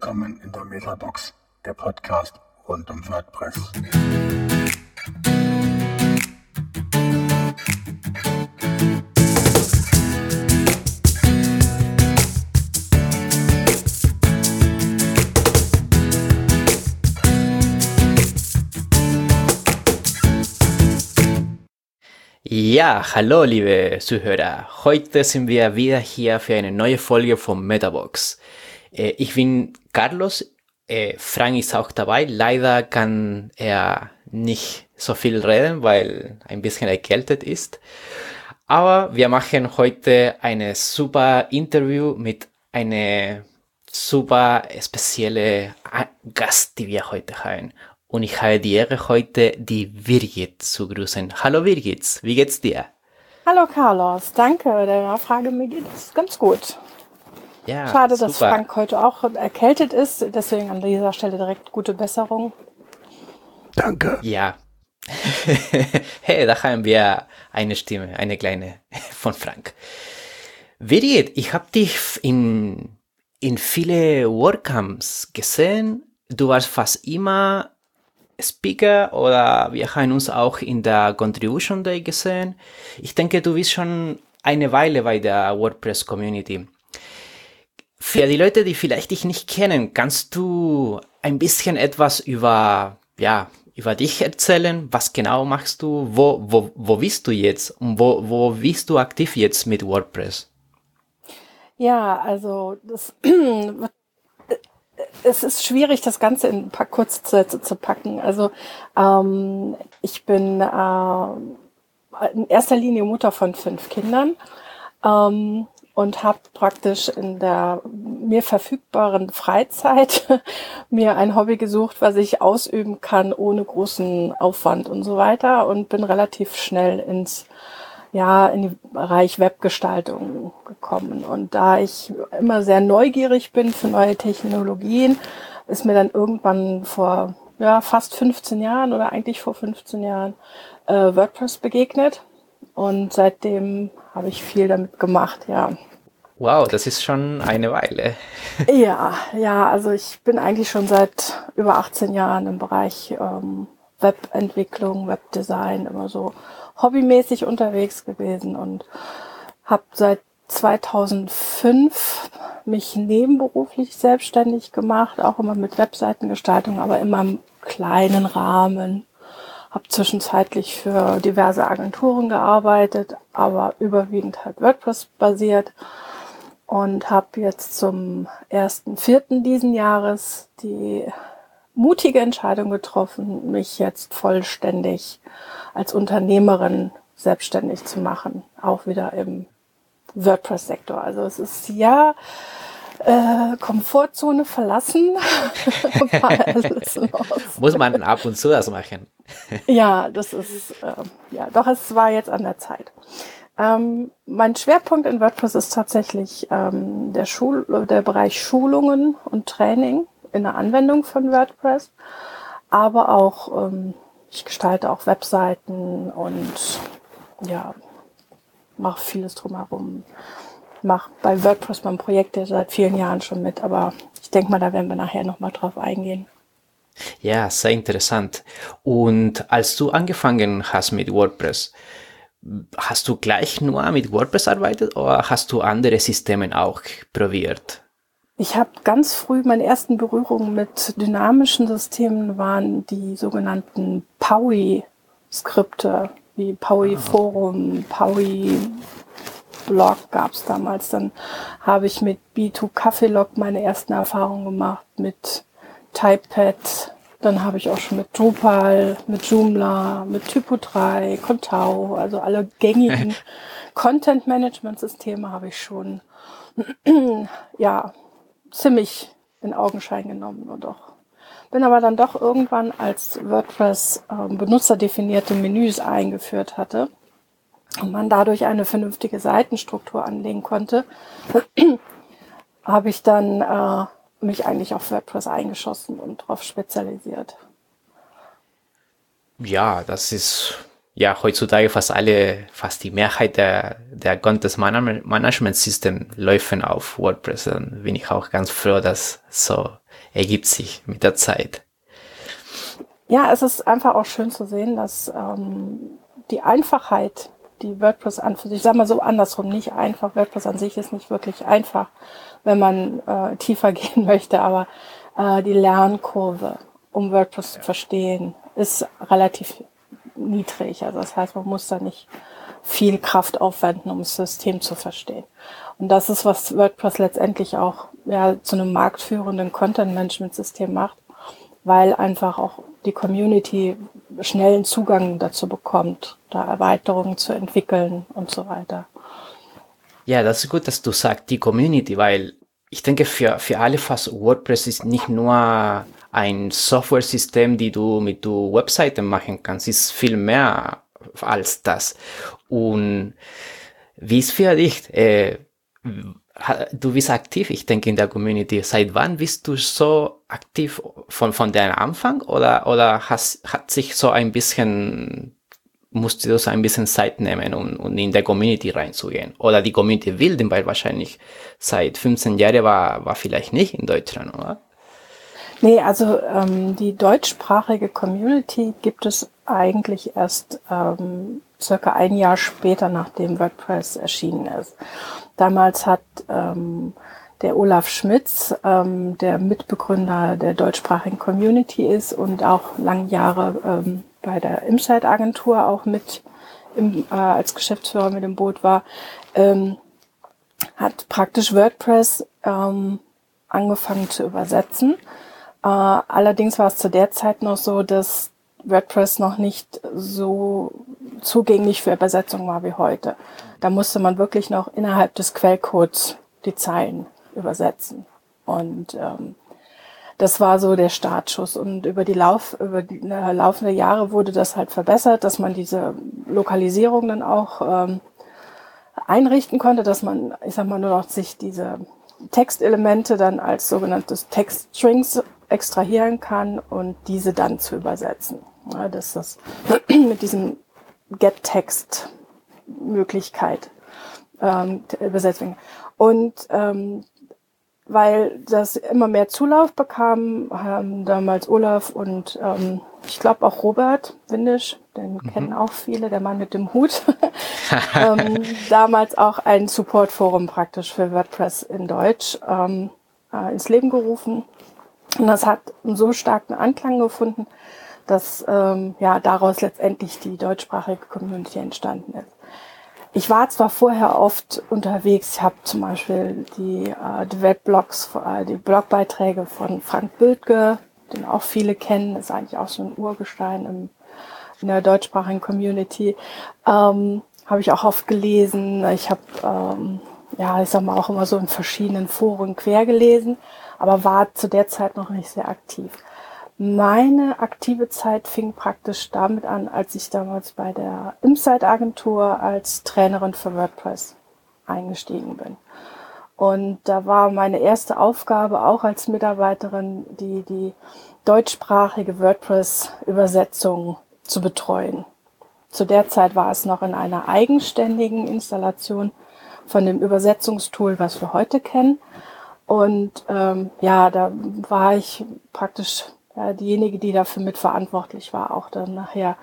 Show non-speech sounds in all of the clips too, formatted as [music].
Willkommen in der Metabox, der Podcast rund um WordPress. Ja, hallo liebe Zuhörer. Heute sind wir wieder hier für eine neue Folge von Metabox. Äh, ich bin Carlos, äh, Frank ist auch dabei. Leider kann er nicht so viel reden, weil ein bisschen erkältet ist. Aber wir machen heute eine super Interview mit einer super spezielle Gast, die wir heute haben. Und ich habe die Ehre, heute die Birgit zu grüßen. Hallo Birgit, wie geht's dir? Hallo Carlos, danke der Nachfrage. Mir geht es ganz gut. Ja, Schade, super. dass Frank heute auch erkältet ist. Deswegen an dieser Stelle direkt gute Besserung. Danke. Ja. [laughs] hey, da haben wir eine Stimme, eine kleine [laughs] von Frank. Birgit, ich habe dich in, in viele WordCamps gesehen. Du warst fast immer Speaker oder wir haben uns auch in der Contribution Day gesehen. Ich denke, du bist schon eine Weile bei der WordPress Community. Für die Leute, die vielleicht dich nicht kennen, kannst du ein bisschen etwas über, ja, über dich erzählen? Was genau machst du? Wo, wo, wo bist du jetzt? Und wo, wo bist du aktiv jetzt mit WordPress? Ja, also das [clears throat] es ist schwierig, das Ganze in ein paar Kurzsätze zu packen. Also ähm, ich bin äh, in erster Linie Mutter von fünf Kindern ähm, und habe praktisch in der mir verfügbaren Freizeit [laughs] mir ein Hobby gesucht, was ich ausüben kann ohne großen Aufwand und so weiter und bin relativ schnell ins ja, in den Bereich Webgestaltung gekommen. Und da ich immer sehr neugierig bin für neue Technologien, ist mir dann irgendwann vor ja, fast 15 Jahren oder eigentlich vor 15 Jahren äh, WordPress begegnet. Und seitdem habe ich viel damit gemacht, ja. Wow, das ist schon eine Weile. ja, ja, also ich bin eigentlich schon seit über 18 Jahren im Bereich ähm, Webentwicklung, Webdesign immer so hobbymäßig unterwegs gewesen und habe seit 2005 mich nebenberuflich selbstständig gemacht, auch immer mit Webseitengestaltung, aber immer im kleinen Rahmen. Habe zwischenzeitlich für diverse Agenturen gearbeitet, aber überwiegend halt WordPress basiert und habe jetzt zum ersten Vierten diesen Jahres die mutige Entscheidung getroffen, mich jetzt vollständig als Unternehmerin selbstständig zu machen, auch wieder im WordPress-Sektor. Also es ist ja äh, Komfortzone verlassen. [laughs] Muss man ab und zu das machen. ja, das ist, äh, ja, doch es war jetzt an der Zeit. Ähm, mein Schwerpunkt in WordPress ist tatsächlich ähm, der, Schul der Bereich Schulungen und Training in der Anwendung von WordPress, aber auch ähm, ich gestalte auch Webseiten und ja, mache vieles drumherum. Mache bei WordPress mein Projekt ja seit vielen Jahren schon mit, aber ich denke mal, da werden wir nachher nochmal drauf eingehen. Ja, sehr interessant. Und als du angefangen hast mit WordPress, hast du gleich nur mit WordPress arbeitet oder hast du andere Systeme auch probiert? Ich habe ganz früh meine ersten Berührungen mit dynamischen Systemen waren die sogenannten POWI-Skripte, wie POWI ah. Forum, POWI Blog gab es damals. Dann habe ich mit B2 Kaffeelog meine ersten Erfahrungen gemacht, mit Typepad. Dann habe ich auch schon mit Drupal, mit Joomla, mit Typo 3, Contao, also alle gängigen [laughs] Content-Management-Systeme habe ich schon [clears throat] ja, ziemlich in Augenschein genommen und auch bin aber dann doch irgendwann, als WordPress äh, benutzerdefinierte Menüs eingeführt hatte und man dadurch eine vernünftige Seitenstruktur anlegen konnte, [clears throat] habe ich dann äh, mich eigentlich auf WordPress eingeschossen und darauf spezialisiert. Ja, das ist ja heutzutage fast alle, fast die Mehrheit der, der Content Management System laufen auf WordPress. Dann bin ich auch ganz froh, dass so ergibt sich mit der Zeit. Ja, es ist einfach auch schön zu sehen, dass ähm, die Einfachheit, die WordPress an für sich, sag mal so andersrum, nicht einfach. WordPress an sich ist nicht wirklich einfach, wenn man äh, tiefer [laughs] gehen möchte, aber äh, die Lernkurve, um WordPress zu verstehen, ist relativ niedrig. Also das heißt, man muss da nicht viel Kraft aufwenden, um das System zu verstehen. Und das ist, was WordPress letztendlich auch ja, zu einem marktführenden Content-Management-System macht, weil einfach auch die Community schnellen Zugang dazu bekommt, da Erweiterungen zu entwickeln und so weiter. Ja, das ist gut, dass du sagst, die Community, weil ich denke, für, für alle fast WordPress ist nicht nur ein Software-System, die du mit der Webseite machen kannst, ist viel mehr als das. Und wie ist für dich? Äh, du bist aktiv, ich denke, in der Community. Seit wann bist du so aktiv von, von deinem Anfang oder, oder hast, hat sich so ein bisschen, musst du so ein bisschen Zeit nehmen, um, um in der Community reinzugehen? Oder die Community will, weil wahrscheinlich seit 15 Jahren war, war vielleicht nicht in Deutschland, oder? Nee, also ähm, die deutschsprachige Community gibt es eigentlich erst ähm, circa ein Jahr später, nachdem WordPress erschienen ist. Damals hat ähm, der Olaf Schmitz, ähm, der Mitbegründer der deutschsprachigen Community ist und auch lange Jahre ähm, bei der Imside-Agentur auch mit im, äh, als Geschäftsführer mit im Boot war, ähm, hat praktisch WordPress ähm, angefangen zu übersetzen äh, allerdings war es zu der Zeit noch so, dass WordPress noch nicht so zugänglich für Übersetzung war wie heute. Da musste man wirklich noch innerhalb des Quellcodes die Zeilen übersetzen. Und ähm, das war so der Startschuss. Und über die Lauf, über die äh, laufende Jahre wurde das halt verbessert, dass man diese Lokalisierung dann auch ähm, einrichten konnte, dass man, ich sag mal, nur noch sich diese Textelemente dann als sogenanntes Textstrings extrahieren kann und diese dann zu übersetzen. Ja, das ist [clears throat] mit diesem Get-Text-Möglichkeit ähm, übersetzen. Und ähm, weil das immer mehr Zulauf bekam, haben damals Olaf und ähm, ich glaube auch Robert Windisch, den mhm. kennen auch viele, der Mann mit dem Hut, [laughs] ähm, damals auch ein Supportforum praktisch für WordPress in Deutsch ähm, äh, ins Leben gerufen. Und das hat einen so starken Anklang gefunden, dass ähm, ja daraus letztendlich die deutschsprachige Community entstanden ist. Ich war zwar vorher oft unterwegs, ich habe zum Beispiel die, äh, die Webblogs, äh, die Blogbeiträge von Frank Bültke, den auch viele kennen, ist eigentlich auch so ein Urgestein im, in der deutschsprachigen Community, ähm, habe ich auch oft gelesen. Ich habe, ähm, ja, ich sag mal, auch immer so in verschiedenen Foren quer gelesen aber war zu der Zeit noch nicht sehr aktiv. Meine aktive Zeit fing praktisch damit an, als ich damals bei der Insight-Agentur als Trainerin für WordPress eingestiegen bin. Und da war meine erste Aufgabe auch als Mitarbeiterin, die, die deutschsprachige WordPress-Übersetzung zu betreuen. Zu der Zeit war es noch in einer eigenständigen Installation von dem Übersetzungstool, was wir heute kennen. Und ähm, ja, da war ich praktisch ja, diejenige, die dafür mitverantwortlich war. Auch dann nachher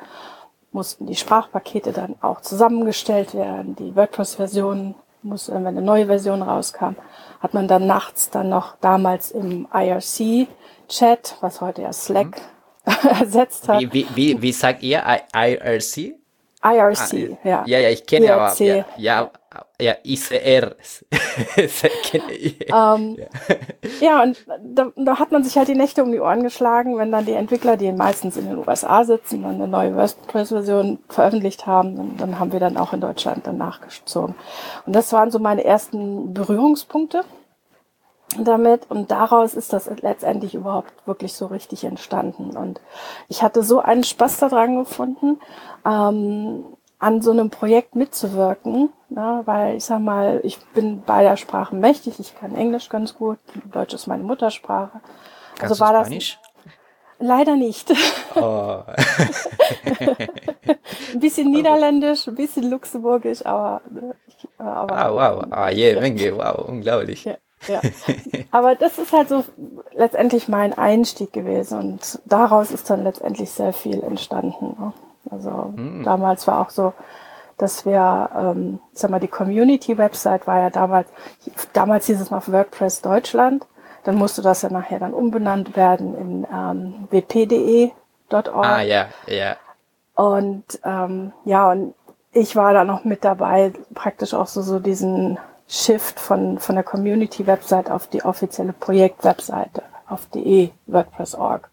mussten die Sprachpakete dann auch zusammengestellt werden. Die WordPress-Version muss, wenn eine neue Version rauskam, hat man dann nachts dann noch damals im IRC-Chat, was heute ja Slack mhm. [laughs] ersetzt hat. Wie, wie, wie, wie sagt ihr IRC? IRC, ah, ja. Ja, ja, ich kenne aber, ja, ja, ja, ICR. [laughs] ähm, ja. ja, und da, da, hat man sich halt die Nächte um die Ohren geschlagen, wenn dann die Entwickler, die meistens in den USA sitzen, dann eine neue WordPress-Version veröffentlicht haben, dann, dann haben wir dann auch in Deutschland dann nachgezogen. Und das waren so meine ersten Berührungspunkte damit und daraus ist das letztendlich überhaupt wirklich so richtig entstanden und ich hatte so einen Spaß daran gefunden, ähm, an so einem Projekt mitzuwirken, ne, weil ich sag mal, ich bin beider Sprachen mächtig, ich kann Englisch ganz gut, Deutsch ist meine Muttersprache. Kannst also war das Spanisch? Leider nicht. Oh. ein bisschen Niederländisch, ein bisschen Luxemburgisch, aber. aber wow, wow, ah, yeah, Menge, wow, unglaublich. Ja. Ja. Aber das ist halt so letztendlich mein Einstieg gewesen und daraus ist dann letztendlich sehr viel entstanden. Ne? Also hm. damals war auch so, dass wir, ähm, sag mal, die Community-Website war ja damals, damals hieß es noch WordPress Deutschland. Dann musste das ja nachher dann umbenannt werden in ähm, wp.de.org. Ah, ja, ja. Und ähm, ja, und ich war da noch mit dabei, praktisch auch so, so diesen Shift von, von der Community-Website auf die offizielle Projekt-Webseite, auf die WordPress.org,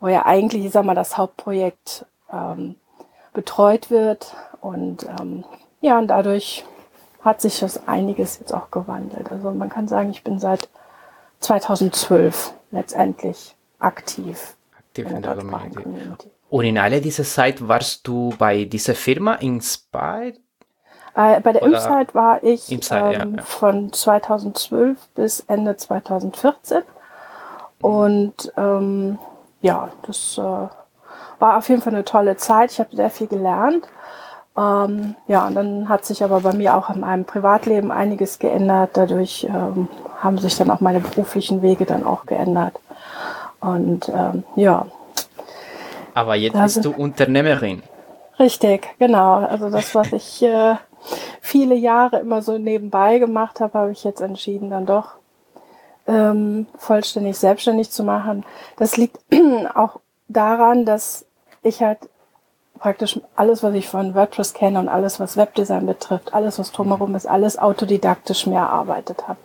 wo ja eigentlich, ich sag mal, das Hauptprojekt ähm, betreut wird. Und ähm, ja, und dadurch hat sich das einiges jetzt auch gewandelt. Also man kann sagen, ich bin seit 2012 letztendlich aktiv. Aktiv in der, in der Community. Community. Und in alle dieser Zeit warst du bei dieser Firma Inspired? Äh, bei der Insight war ich Insight, ähm, ja, ja. von 2012 bis Ende 2014. Und ähm, ja, das äh, war auf jeden Fall eine tolle Zeit. Ich habe sehr viel gelernt. Ähm, ja, und dann hat sich aber bei mir auch in meinem Privatleben einiges geändert. Dadurch ähm, haben sich dann auch meine beruflichen Wege dann auch geändert. Und ähm, ja, aber jetzt bist du Unternehmerin. Richtig, genau. Also das, was ich äh, viele Jahre immer so nebenbei gemacht habe, habe ich jetzt entschieden, dann doch ähm, vollständig selbstständig zu machen. Das liegt [clears throat] auch daran, dass ich halt praktisch alles, was ich von WordPress kenne und alles, was Webdesign betrifft, alles, was drumherum ist, alles autodidaktisch mehr erarbeitet habe.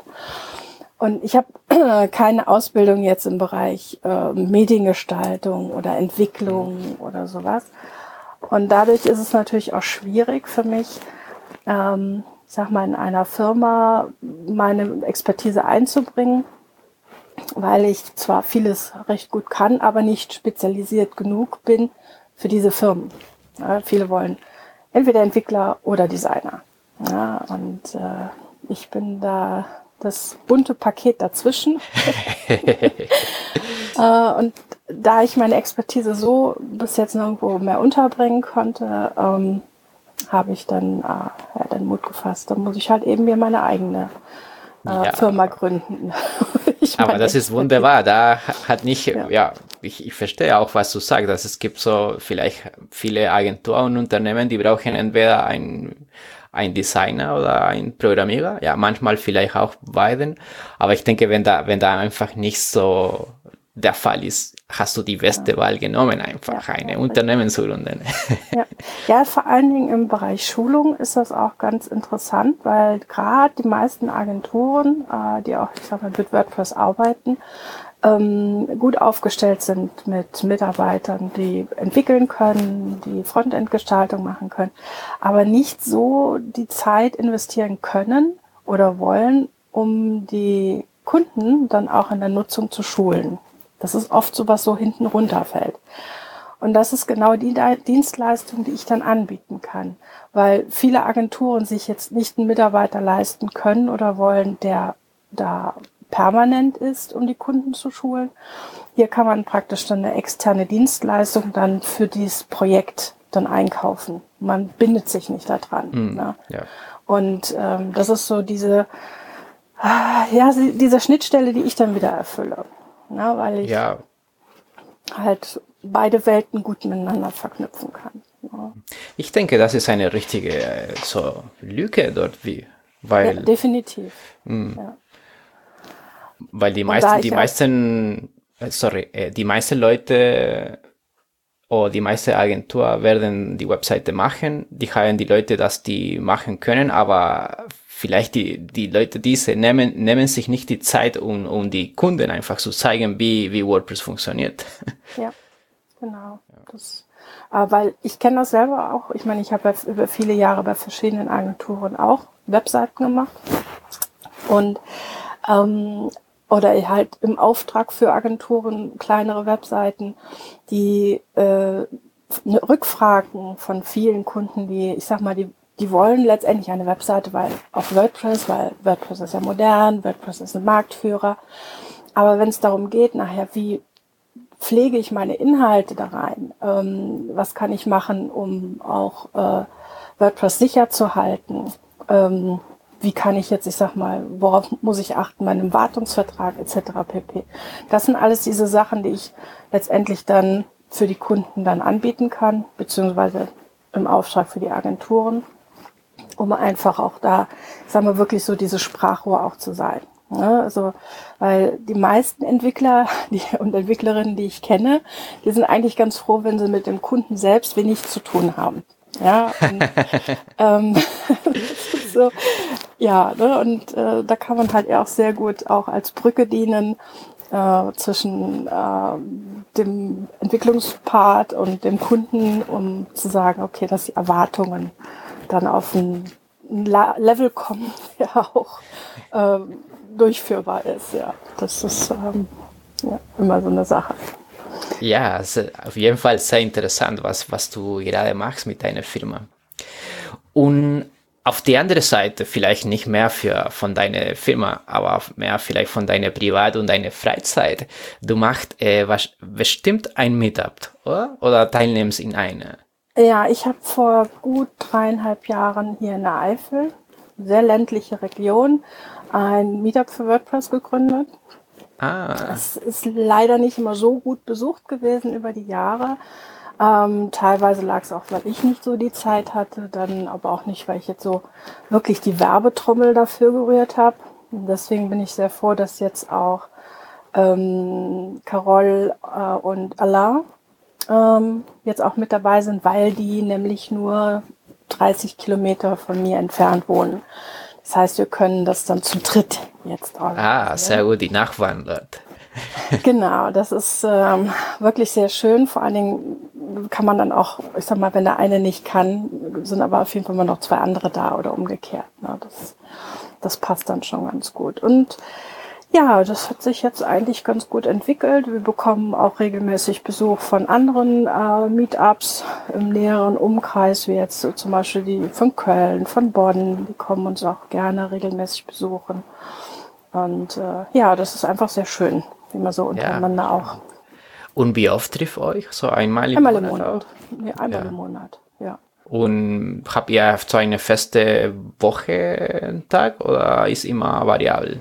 Und ich habe [clears throat] keine Ausbildung jetzt im Bereich äh, Mediengestaltung oder Entwicklung oder sowas. Und dadurch ist es natürlich auch schwierig für mich, ähm, ich sag mal, in einer Firma meine Expertise einzubringen, weil ich zwar vieles recht gut kann, aber nicht spezialisiert genug bin für diese Firmen. Ja, viele wollen entweder Entwickler oder Designer. Ja, und äh, ich bin da das bunte Paket dazwischen. [laughs] [laughs] äh, und da ich meine Expertise so bis jetzt nirgendwo mehr unterbringen konnte, ähm, habe ich dann, äh, ja, den Mut gefasst. Dann muss ich halt eben mir meine eigene äh, ja. Firma gründen. [laughs] Aber das ist wunderbar. Da hat nicht, ja, ja ich, ich verstehe auch, was du sagst, dass es gibt so vielleicht viele Agenturen und Unternehmen, die brauchen entweder ein ein Designer oder ein Programmierer. Ja, manchmal vielleicht auch beiden. Aber ich denke, wenn da, wenn da einfach nicht so der Fall ist, hast du die beste. Wahl genommen, einfach ja, eine ja, Unternehmen zu gründen. Ja. ja, vor allen Dingen im Bereich Schulung ist das auch ganz interessant, weil gerade die meisten Agenturen, äh, die auch, ich sag mal, mit WordPress arbeiten, ähm, gut aufgestellt sind mit Mitarbeitern, die entwickeln können, die Frontend-Gestaltung machen können, aber nicht so die Zeit investieren können oder wollen, um die Kunden dann auch in der Nutzung zu schulen. Das ist oft so, was so hinten runterfällt. Und das ist genau die Dienstleistung, die ich dann anbieten kann, weil viele Agenturen sich jetzt nicht einen Mitarbeiter leisten können oder wollen, der da permanent ist, um die Kunden zu schulen. Hier kann man praktisch dann eine externe Dienstleistung dann für dieses Projekt dann einkaufen. Man bindet sich nicht daran. Mm, ne? ja. Und ähm, das ist so diese, ja, diese Schnittstelle, die ich dann wieder erfülle. Ne? Weil ich ja. halt beide Welten gut miteinander verknüpfen kann. Ne? Ich denke, das ist eine richtige äh, so Lücke dort, wie, weil. Ja, definitiv. Mh. Ja. Weil die meisten, die meisten, äh, sorry, äh, die meisten Leute oder die meiste Agentur werden die Webseite machen. Die haben die Leute, dass die machen können, aber vielleicht die, die Leute, diese nehmen, nehmen sich nicht die Zeit, um, um die Kunden einfach zu zeigen, wie, wie WordPress funktioniert. [laughs] Ja, genau. Das, äh, weil ich kenne das selber auch. Ich meine, ich habe über viele Jahre bei verschiedenen Agenturen auch Webseiten gemacht. Und ähm, oder halt im Auftrag für Agenturen kleinere Webseiten, die äh, Rückfragen von vielen Kunden, die, ich sag mal, die, die wollen letztendlich eine Webseite, weil auf WordPress, weil WordPress ist ja modern, WordPress ist ein Marktführer. Aber wenn es darum geht, nachher, wie pflege ich meine Inhalte da rein? Ähm, was kann ich machen, um auch äh, WordPress sicher zu halten? Ähm, wie kann ich jetzt, ich sag mal, worauf muss ich achten, meinem Wartungsvertrag etc. pp. Das sind alles diese Sachen, die ich letztendlich dann für die Kunden dann anbieten kann, beziehungsweise im Auftrag für die Agenturen, um einfach auch da, sagen wir wirklich so diese Sprachrohr auch zu sein. Ja, also, weil die meisten Entwickler [laughs] die, und Entwicklerinnen, die ich kenne, die sind eigentlich ganz froh, wenn sie mit dem Kunden selbst wenig zu tun haben. Ja, und, [laughs] ähm, [laughs] so, ja, ne, und äh, da kann man halt auch sehr gut auch als Brücke dienen äh, zwischen äh, dem Entwicklungspart und dem Kunden, um zu sagen, okay, dass die Erwartungen dann auf ein, ein Level kommen, [laughs] der auch ähm, durchführbar ist. Ja, das ist ähm, ja, immer so eine Sache. Ja, auf jeden Fall sehr interessant, was, was du gerade machst mit deiner Firma. Und auf die andere Seite vielleicht nicht mehr für, von deiner Firma, aber mehr vielleicht von deiner Privat- und deiner Freizeit. Du machst äh, was, bestimmt ein Meetup, oder? Oder teilnimmst in eine? Ja, ich habe vor gut dreieinhalb Jahren hier in der Eifel, sehr ländliche Region, ein Meetup für WordPress gegründet. Ah. Es ist leider nicht immer so gut besucht gewesen über die Jahre. Ähm, teilweise lag es auch, weil ich nicht so die Zeit hatte, dann aber auch nicht, weil ich jetzt so wirklich die Werbetrommel dafür gerührt habe. Deswegen bin ich sehr froh, dass jetzt auch ähm, Carol äh, und Alain ähm, jetzt auch mit dabei sind, weil die nämlich nur 30 Kilometer von mir entfernt wohnen. Das heißt, wir können das dann zu dritt jetzt organisieren. Ah, sehr gut, die nachwandert. genau, das ist ähm, wirklich sehr schön. Vor allen Dingen kann man dann auch, ich sag mal, wenn der eine nicht kann, sind aber auf jeden Fall immer noch zwei andere da oder umgekehrt. Ne? Das, das passt dann schon ganz gut. Und ja, das hat sich jetzt eigentlich ganz gut entwickelt. Wir bekommen auch regelmäßig Besuch von anderen äh, Meetups im näheren Umkreis, wie jetzt so zum Beispiel die von Köln, von Bonn. Die kommen uns auch gerne regelmäßig besuchen. Und äh, ja, das ist einfach sehr schön, wie man so untereinander ja. auch. Und wie oft trifft euch? So einmal im einmal Monat? Im Monat. Nee, einmal ja. im Monat, ja. Und habt ihr so eine feste Woche, Tag oder ist immer variabel?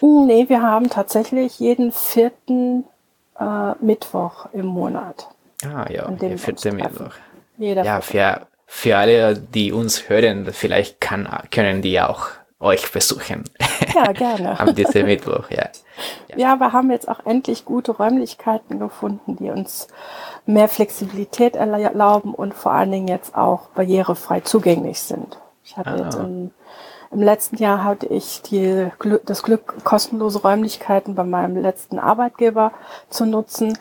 Nee, wir haben tatsächlich jeden vierten äh, Mittwoch im Monat. Ah ja, der vierte Mittwoch. Jeder ja, für, für alle, die uns hören, vielleicht kann, können die auch euch besuchen. Ja, gerne. [laughs] Am diesem Mittwoch, ja. ja. Ja, wir haben jetzt auch endlich gute Räumlichkeiten gefunden, die uns mehr Flexibilität erlauben und vor allen Dingen jetzt auch barrierefrei zugänglich sind. Ich hatte ah. jetzt im im letzten Jahr hatte ich die, das Glück, kostenlose Räumlichkeiten bei meinem letzten Arbeitgeber zu nutzen.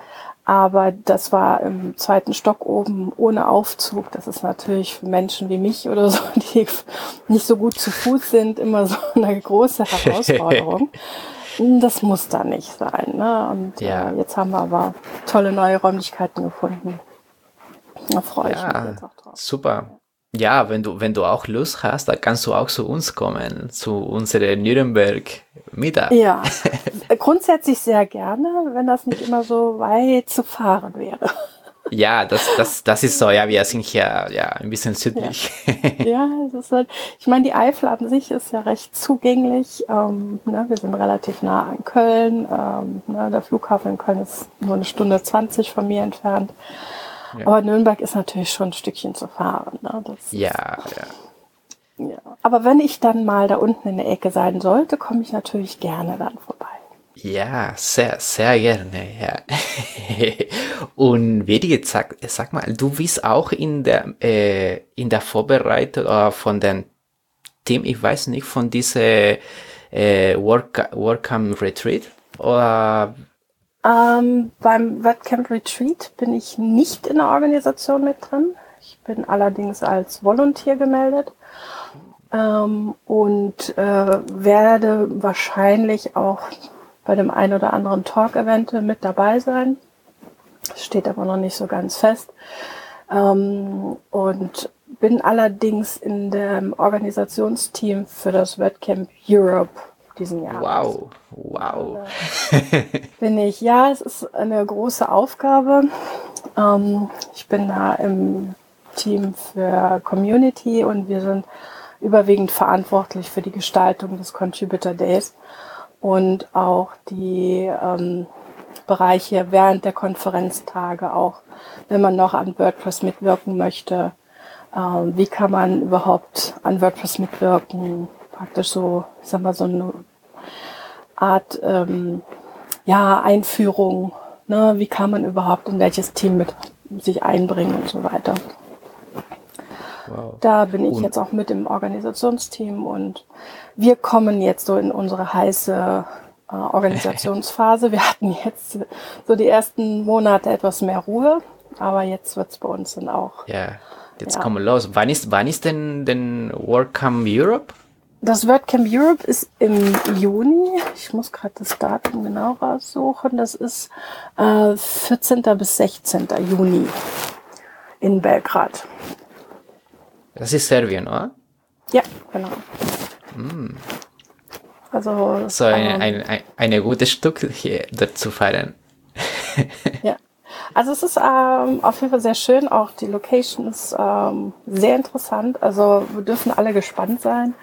Aber das war im zweiten Stock oben ohne Aufzug. Das ist natürlich für Menschen wie mich oder so, [laughs] die nicht so gut zu Fuß sind, immer so eine große Herausforderung. [laughs] Das muss da nicht sein. Ne? Und ja. äh, jetzt haben wir aber tolle neue Räumlichkeiten gefunden. Da freue ich ja, mich jetzt auch drauf. Super ja, wenn du, wenn du auch Lust hast, dann kannst du auch zu uns kommen, zu unserem Nürnberg Meetup. Ja, [laughs] grundsätzlich sehr gerne, wenn das nicht immer so weit zu fahren wäre. Ja, das, das, das ist so, ja, wir sind hier ja ein bisschen südlich. Ja, ja das ist halt, ich meine, die Eifel an sich ist ja recht zugänglich. Ähm, ne, wir sind relativ nah an Köln. Ähm, ne, der Flughafen in Köln ist nur eine Stunde 20 von mir entfernt. Ja. Aber Nürnberg ist natürlich schon ein Stückchen zu fahren. Ne? ja, ja. Ja. Aber wenn ich dann mal da unten in der Ecke sein sollte, komme ich natürlich gerne dann vorbei. Ja, sehr, sehr gerne, ja. [laughs] Und wie jetzt sag, sag mal, du bist auch in der, äh, in der Vorbereitung äh, von dem Team, ich weiß nicht, von dieser äh, Work, Workcamp Retreat? Oder ähm, beim WordCamp Retreat bin ich nicht in der Organisation mit drin. Ich bin allerdings als Volunteer gemeldet ähm, und äh, werde wahrscheinlich auch bei dem ein oder anderen Talk-Event mit dabei sein. Steht aber noch nicht so ganz fest. Ähm, und bin allerdings in dem Organisationsteam für das WordCamp Europe diesen Jahr. Wow, wow. [laughs] bin ich, ja, es ist eine große Aufgabe. Ähm, ich bin da im Team für Community und wir sind überwiegend verantwortlich für die Gestaltung des Contributor Days und auch die ähm, Bereiche während der Konferenztage auch, wenn man noch an WordPress mitwirken möchte. Ähm, wie kann man überhaupt an WordPress mitwirken? Praktisch so, ich sag mal, so eine Art ähm, ja, Einführung. Ne? Wie kann man überhaupt in welches Team mit sich einbringen und so weiter. Wow. Da bin ich und jetzt auch mit im Organisationsteam und wir kommen jetzt so in unsere heiße äh, Organisationsphase. Wir hatten jetzt so die ersten Monate etwas mehr Ruhe, aber jetzt wird es bei uns dann auch. Ja, jetzt ja. kommen wir los. Wann ist, wann ist denn, denn WordCamp Europe? Das WordCamp Europe ist im Juni. Ich muss gerade das Datum genau raussuchen. Das ist äh, 14. bis 16. Juni in Belgrad. Das ist Serbien, oder? Ja, genau. Mm. Also so ein, ein, ein, eine gute Stück hier dort zu feiern. ja. [laughs] Also es ist ähm, auf jeden Fall sehr schön. Auch die Location ist ähm, sehr interessant. Also wir dürfen alle gespannt sein.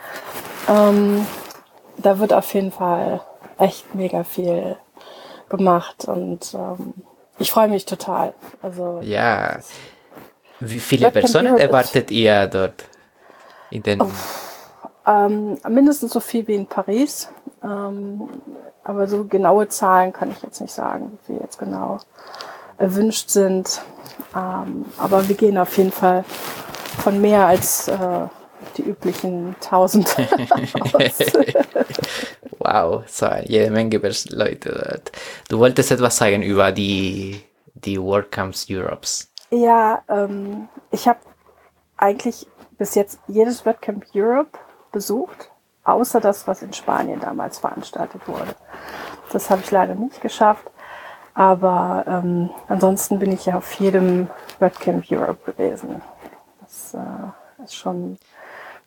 Ähm, da wird auf jeden Fall echt mega viel gemacht und ähm, ich freue mich total. Also ja. Wie viele Personen erwartet ihr dort? In den oh, ähm, mindestens so viel wie in Paris. Ähm, aber so genaue Zahlen kann ich jetzt nicht sagen, wie jetzt genau erwünscht sind. Ähm, aber wir gehen auf jeden Fall von mehr als äh, die üblichen 1000 [laughs] wow, so jede Menge Leute dort. Du wolltest etwas sagen über die, die WordCamps Europes. Ja, ähm, ich habe eigentlich bis jetzt jedes WordCamp Europe besucht, außer das, was in Spanien damals veranstaltet wurde. Das habe ich leider nicht geschafft. Aber ähm, ansonsten bin ich ja auf jedem WordCamp Europe gewesen. Das äh, ist schon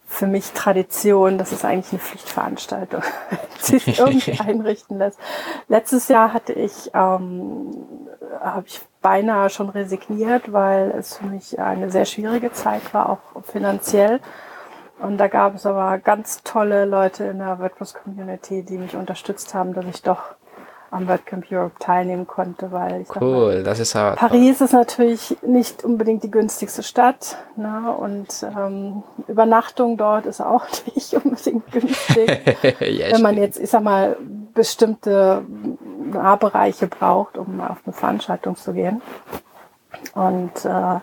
für mich Tradition. Das ist eigentlich eine Pflichtveranstaltung, die [laughs] sich [laughs] irgendwie einrichten lässt. Letztes Jahr hatte ich, ähm, habe ich beinahe schon resigniert, weil es für mich eine sehr schwierige Zeit war, auch finanziell. Und da gab es aber ganz tolle Leute in der WordPress-Community, die mich unterstützt haben, dass ich doch am WordCamp Europe teilnehmen konnte, weil ich cool, mal, das ist aber Paris ist natürlich nicht unbedingt die günstigste Stadt ne? und ähm, Übernachtung dort ist auch [laughs] nicht unbedingt günstig, [laughs] ja, wenn man jetzt, ich sag mal, bestimmte Nahbereiche braucht, um auf eine Veranstaltung zu gehen. Und äh,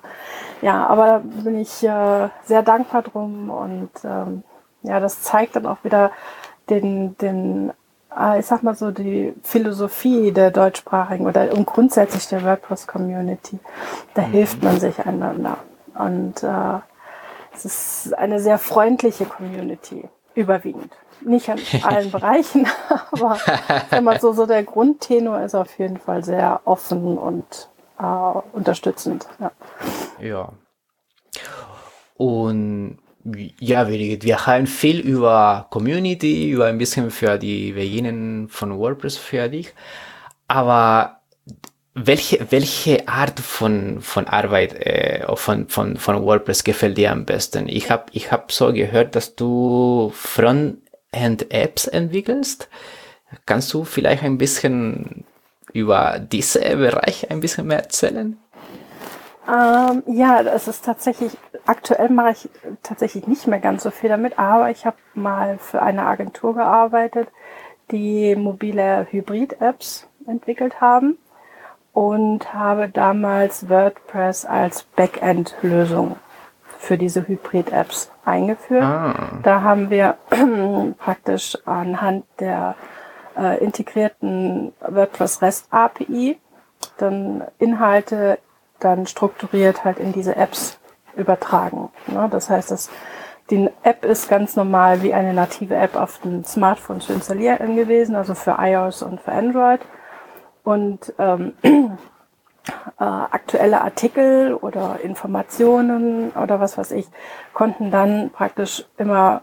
ja, aber da bin ich äh, sehr dankbar drum und ähm, ja, das zeigt dann auch wieder den, den ich sag mal so, die Philosophie der deutschsprachigen oder und grundsätzlich der WordPress-Community. Da mhm. hilft man sich einander. Und äh, es ist eine sehr freundliche Community, überwiegend. Nicht an [laughs] allen Bereichen, [laughs] aber wenn man so, so der Grundtenor ist auf jeden Fall sehr offen und äh, unterstützend. Ja. ja. Und ja, wir, wir haben viel über Community, über ein bisschen für die Beginnen von WordPress für dich. Aber welche, welche Art von, von Arbeit äh, von, von, von WordPress gefällt dir am besten? Ich habe ich hab so gehört, dass du Frontend-Apps entwickelst. Kannst du vielleicht ein bisschen über diese Bereich ein bisschen mehr erzählen? Ähm, ja, es ist tatsächlich, aktuell mache ich tatsächlich nicht mehr ganz so viel damit, aber ich habe mal für eine Agentur gearbeitet, die mobile Hybrid-Apps entwickelt haben und habe damals WordPress als Backend-Lösung für diese Hybrid-Apps eingeführt. Ah. Da haben wir [clears throat] praktisch anhand der äh, integrierten WordPress REST API dann Inhalte dann strukturiert halt in diese Apps übertragen. Ne? Das heißt, dass die App ist ganz normal wie eine native App auf dem Smartphone zu installieren gewesen, also für iOS und für Android. Und ähm, [clears throat] äh, aktuelle Artikel oder Informationen oder was weiß ich konnten dann praktisch immer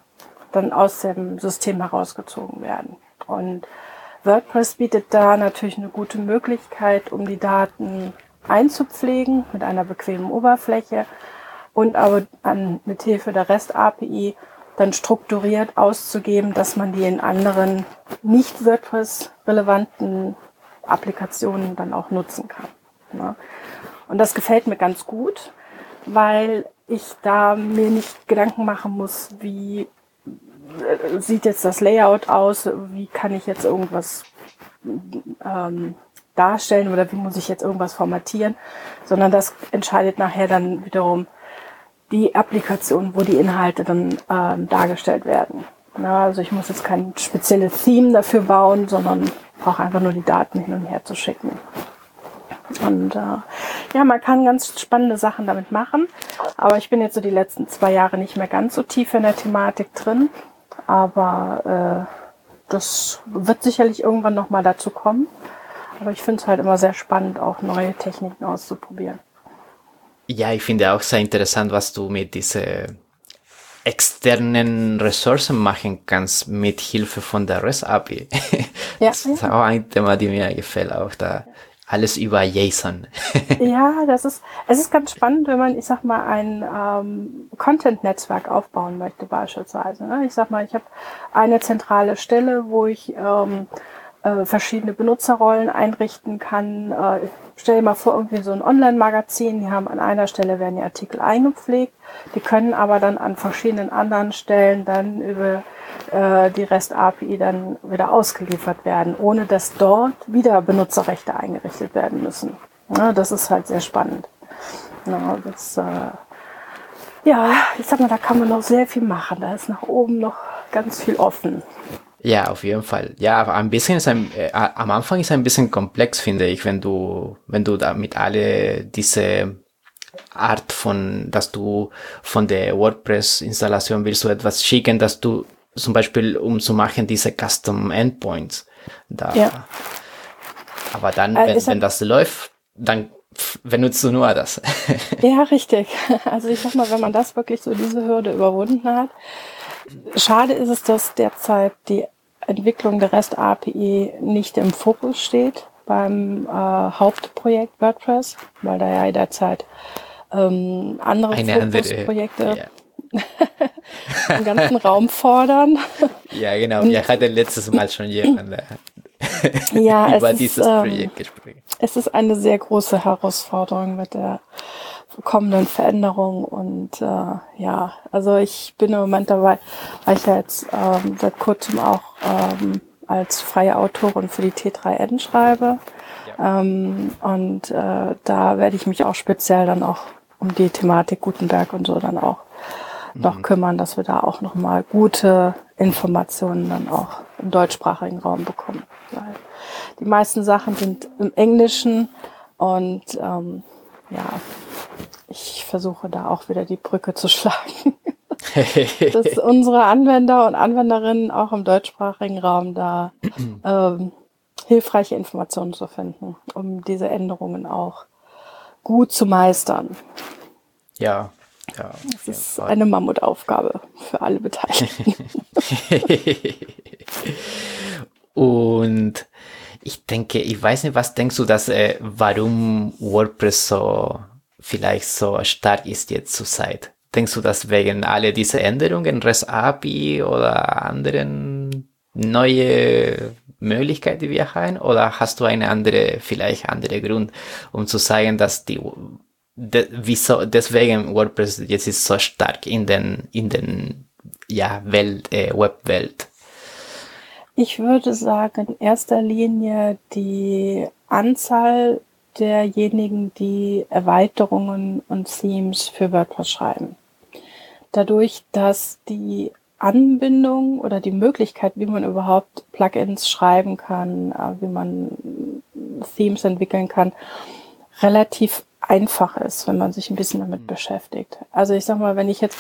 dann aus dem System herausgezogen werden. Und WordPress bietet da natürlich eine gute Möglichkeit, um die Daten einzupflegen mit einer bequemen Oberfläche und aber an, mit Hilfe der REST API dann strukturiert auszugeben, dass man die in anderen nicht WordPress-relevanten Applikationen dann auch nutzen kann. Ne? Und das gefällt mir ganz gut, weil ich da mir nicht Gedanken machen muss, wie äh, sieht jetzt das Layout aus, wie kann ich jetzt irgendwas ähm, darstellen oder wie muss ich jetzt irgendwas formatieren, sondern das entscheidet nachher dann wiederum die Applikation, wo die Inhalte dann ähm, dargestellt werden. Na, also ich muss jetzt kein spezielles Theme dafür bauen, sondern brauche einfach nur die Daten hin und her zu schicken. Und äh, ja, man kann ganz spannende Sachen damit machen. Aber ich bin jetzt so die letzten zwei Jahre nicht mehr ganz so tief in der Thematik drin. Aber äh, das wird sicherlich irgendwann nochmal dazu kommen. Aber ich finde es halt immer sehr spannend, auch neue Techniken auszuprobieren. Ja, ich finde auch sehr interessant, was du mit diesen externen Ressourcen machen kannst mit Hilfe von der REST API. [laughs] Ja, das ist auch ein Thema, die mir gefällt, auch da alles über JSON. [laughs] ja, das ist, es ist ganz spannend, wenn man, ich sag mal, ein ähm, Content-Netzwerk aufbauen möchte beispielsweise. Ne? Ich sag mal, ich habe eine zentrale Stelle, wo ich ähm, äh, verschiedene Benutzerrollen einrichten kann. Äh, stell dir mal vor, irgendwie so ein Online-Magazin, die haben an einer Stelle werden die Artikel eingepflegt, die können aber dann an verschiedenen anderen Stellen dann über äh, die REST-API dann wieder ausgeliefert werden, ohne dass dort wieder Benutzerrechte eingerichtet werden müssen. Ja, das ist halt sehr spannend. Ja, das, äh, ja, ich sag mal, da kann man noch sehr viel machen. Da ist nach oben noch ganz viel offen. Ja, auf jeden Fall. Ja, aber ein bisschen ist ein, äh, am Anfang ist ein bisschen komplex, finde ich, wenn du, wenn du da mit alle diese Art von, dass du von der WordPress-Installation willst du etwas schicken, dass du zum Beispiel, um zu machen, diese Custom Endpoints da. Ja. Aber dann, äh, wenn, wenn das läuft, dann benutzt du nur das. [laughs] ja, richtig. [laughs] Also ich sag mal, wenn man das wirklich so diese Hürde überwunden hat, schade ist es, dass derzeit die Entwicklung der REST API nicht im Fokus steht beim äh, Hauptprojekt WordPress, weil da ja derzeit ähm, andere Eine Fokusprojekte ja. [laughs] den ganzen Raum fordern. Ja, genau. Und, ja, hatte letztes Mal schon jemand ja, [laughs] über dieses ist, ähm, Projekt gesprochen. Es ist eine sehr große Herausforderung mit der kommenden Veränderungen und äh, ja, also ich bin im Moment dabei, weil ich ja jetzt ähm, seit kurzem auch ähm, als freie Autorin für die T3N schreibe. Ja. Ähm, und äh, da werde ich mich auch speziell dann auch um die Thematik Gutenberg und so dann auch mhm. noch kümmern, dass wir da auch nochmal gute Informationen dann auch im deutschsprachigen Raum bekommen. Weil die meisten Sachen sind im Englischen und ähm, ja, ich versuche da auch wieder die Brücke zu schlagen. [laughs] dass unsere Anwender und Anwenderinnen auch im deutschsprachigen Raum da ähm, hilfreiche Informationen zu finden, um diese Änderungen auch gut zu meistern. Ja, ja. Das ist Fall. eine Mammutaufgabe für alle Beteiligten. [laughs] und ich denke, ich weiß nicht, was denkst du, dass äh, warum WordPress so vielleicht so stark ist jetzt zur Zeit? Denkst du, dass wegen alle diese Änderungen, REST API oder anderen neue Möglichkeiten, die wir haben? Oder hast du eine andere, vielleicht andere Grund, um zu sagen, dass die, de, wieso, deswegen WordPress jetzt ist so stark in den, in den, ja, Welt, äh, Webwelt? Ich würde sagen, in erster Linie die Anzahl derjenigen, die Erweiterungen und Themes für WordPress schreiben. Dadurch, dass die Anbindung oder die Möglichkeit, wie man überhaupt Plugins schreiben kann, äh, wie man Themes entwickeln kann, relativ einfach ist, wenn man sich ein bisschen damit mhm. beschäftigt. Also ich sag mal, wenn ich jetzt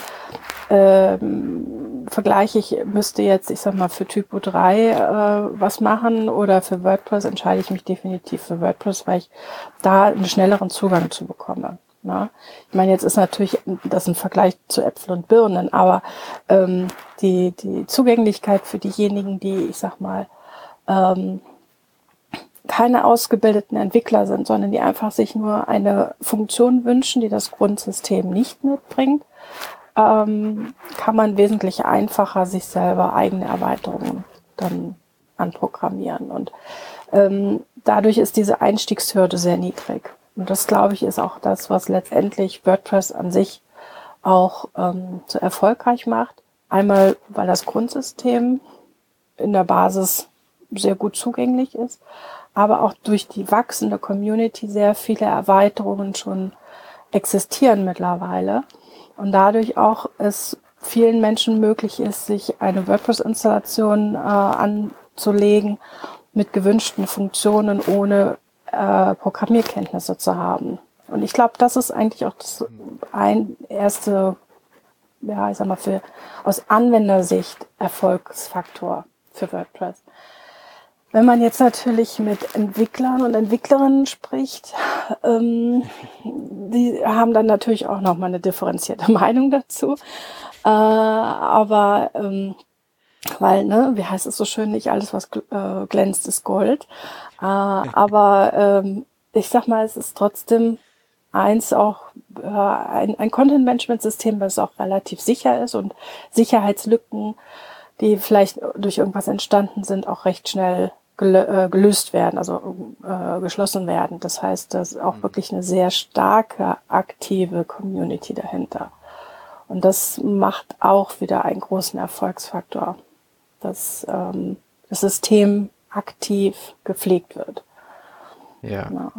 ähm, vergleiche, ich müsste jetzt, ich sag mal, für Typo 3 äh, was machen oder für WordPress entscheide ich mich definitiv für WordPress, weil ich da einen schnelleren Zugang zu bekomme. Na? Ne? Ich meine, jetzt ist natürlich das ein Vergleich zu Äpfel und Birnen, aber ähm, die, die Zugänglichkeit für diejenigen, die, ich sag mal, ähm, keine ausgebildeten Entwickler sind, sondern die einfach sich nur eine Funktion wünschen, die das Grundsystem nicht mitbringt, ähm, kann man wesentlich einfacher sich selber eigene Erweiterungen dann anprogrammieren. Und ähm, dadurch ist diese Einstiegshürde sehr niedrig. Und das, glaube ich, ist auch das, was letztendlich WordPress an sich auch ähm, so erfolgreich macht. Einmal, weil das Grundsystem in der Basis sehr gut zugänglich ist, aber auch durch die wachsende Community sehr viele Erweiterungen schon existieren mittlerweile und dadurch auch es vielen Menschen möglich ist, sich eine WordPress-Installation äh, anzulegen mit gewünschten Funktionen, ohne äh, Programmierkenntnisse zu haben. Und ich glaube, das ist eigentlich auch das ein erste, ja, ich sag mal, für aus Anwendersicht Erfolgsfaktor für WordPress. Wenn man jetzt natürlich mit Entwicklern und Entwicklerinnen spricht, ähm, die haben dann natürlich auch nochmal eine differenzierte [laughs] Meinung dazu. Äh, aber ähm, weil, ne, wie heißt es so schön, nicht alles, was äh, glänzt, ist Gold. Äh, [laughs] aber ähm, ich sag mal, es ist trotzdem eins auch äh, ein, ein Content-Management-System, was auch relativ sicher ist und Sicherheitslücken, die vielleicht durch irgendwas entstanden sind, auch recht schnell gelöst werden, also äh, geschlossen werden. Das heißt, da ist auch mhm. wirklich eine sehr starke, aktive Community dahinter. Und das macht auch wieder einen großen Erfolgsfaktor dass ähm, das System aktiv gepflegt wird. Ja. Genau.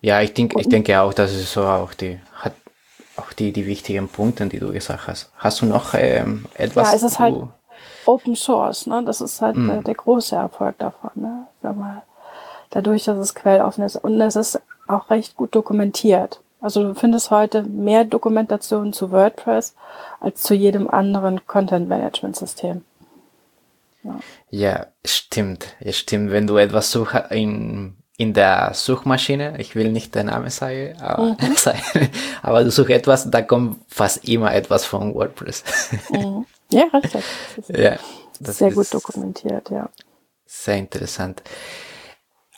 Ja, ich denke, ich denke auch, dass es so auch die hat auch die, die wichtigen Punkte, die du gesagt hast. Hast du noch ähm, etwas? Ja, es ist halt Open Source, ne? Das ist halt mm. der, der, große Erfolg davon, ne? Sag mal, dadurch, dass es quelloffen ist. Und es ist auch recht gut dokumentiert. Also du findest heute mehr Dokumentation zu WordPress als zu jedem anderen Content Management System. Ja, stimmt. Es stimmt. Wenn du etwas suchst in, in der Suchmaschine, ich will nicht den Namen sagen, aber, mhm. [laughs] aber du suchst etwas, da kommt fast immer etwas von WordPress. Mhm. Ja, richtig. Das ja, das sehr gut dokumentiert, ja. Sehr interessant.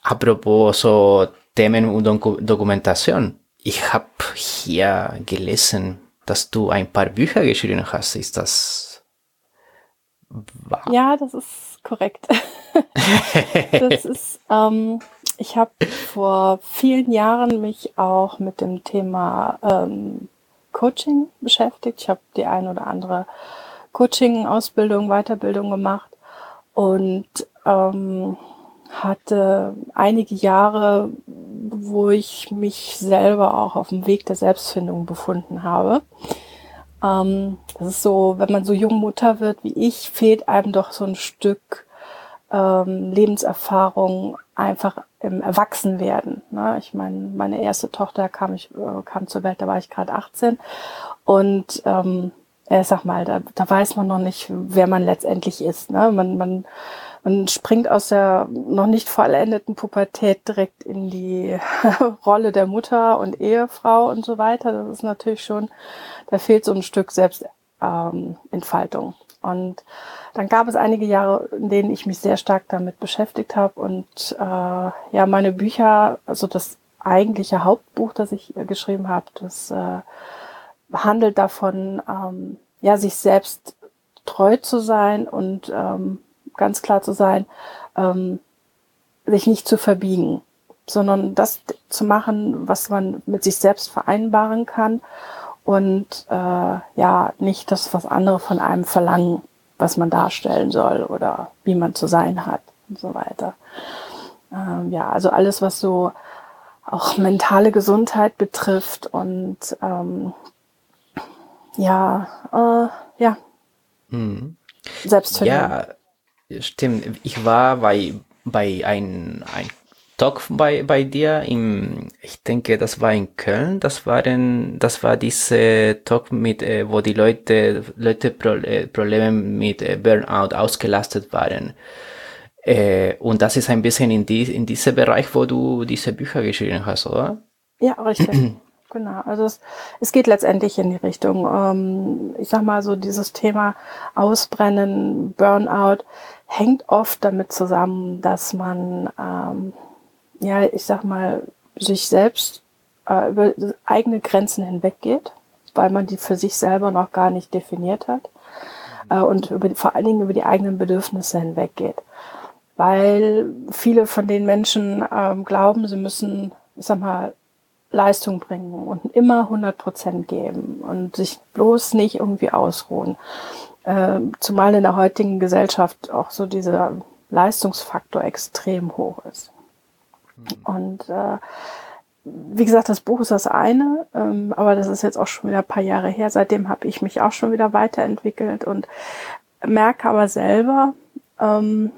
Apropos so Themen und Dokumentation. Ich habe hier gelesen, dass du ein paar Bücher geschrieben hast. Ist das war. Ja, das ist korrekt. [laughs] das ist, ähm, ich habe vor vielen Jahren mich auch mit dem Thema ähm, Coaching beschäftigt. Ich habe die ein oder andere Coaching-Ausbildung, Weiterbildung gemacht und ähm, hatte einige Jahre, wo ich mich selber auch auf dem Weg der Selbstfindung befunden habe. Ähm, das ist so, wenn man so jung Mutter wird wie ich, fehlt einem doch so ein Stück ähm, Lebenserfahrung einfach im Erwachsenwerden. Ne? Ich meine, meine erste Tochter kam, ich, äh, kam zur Welt, da war ich gerade 18 und ähm, ich sag mal, da, da weiß man noch nicht, wer man letztendlich ist. Ne? Man, man man springt aus der noch nicht vollendeten Pubertät direkt in die [laughs] Rolle der Mutter und Ehefrau und so weiter. Das ist natürlich schon, da fehlt so ein Stück Selbstentfaltung. Ähm, und dann gab es einige Jahre, in denen ich mich sehr stark damit beschäftigt habe und äh, ja, meine Bücher, also das eigentliche Hauptbuch, das ich äh, geschrieben habe, das äh, handelt davon, ähm, ja, sich selbst treu zu sein und ähm, ganz klar zu sein, ähm, sich nicht zu verbiegen, sondern das zu machen, was man mit sich selbst vereinbaren kann und äh, ja, nicht das, was andere von einem verlangen, was man darstellen soll oder wie man zu sein hat und so weiter. Ähm, ja, also alles, was so auch mentale Gesundheit betrifft und ähm, ja, äh, ja. Hm. Selbstfindung. Ja, Stimmt, ich war bei, bei ein, ein Talk bei, bei dir im, ich denke, das war in Köln, das waren, das war diese Talk mit, äh, wo die Leute, Leute Pro, äh, Probleme mit äh, Burnout ausgelastet waren. Äh, und das ist ein bisschen in, die, in diesem Bereich, wo du diese Bücher geschrieben hast, oder? Ja, richtig. [clears throat] Genau, also es, es geht letztendlich in die Richtung, ähm, ich sag mal so dieses Thema Ausbrennen, Burnout hängt oft damit zusammen, dass man, ähm, ja, ich sag mal, sich selbst äh, über eigene Grenzen hinweggeht, weil man die für sich selber noch gar nicht definiert hat äh, und über, vor allen Dingen über die eigenen Bedürfnisse hinweggeht. Weil viele von den Menschen ähm, glauben, sie müssen, ich sag mal, Leistung bringen und immer 100 Prozent geben und sich bloß nicht irgendwie ausruhen. Äh, zumal in der heutigen Gesellschaft auch so dieser Leistungsfaktor extrem hoch ist. Und äh, wie gesagt, das Buch ist das eine, ähm, aber das ist jetzt auch schon wieder ein paar Jahre her. Seitdem habe ich mich auch schon wieder weiterentwickelt und merke aber selber, ähm,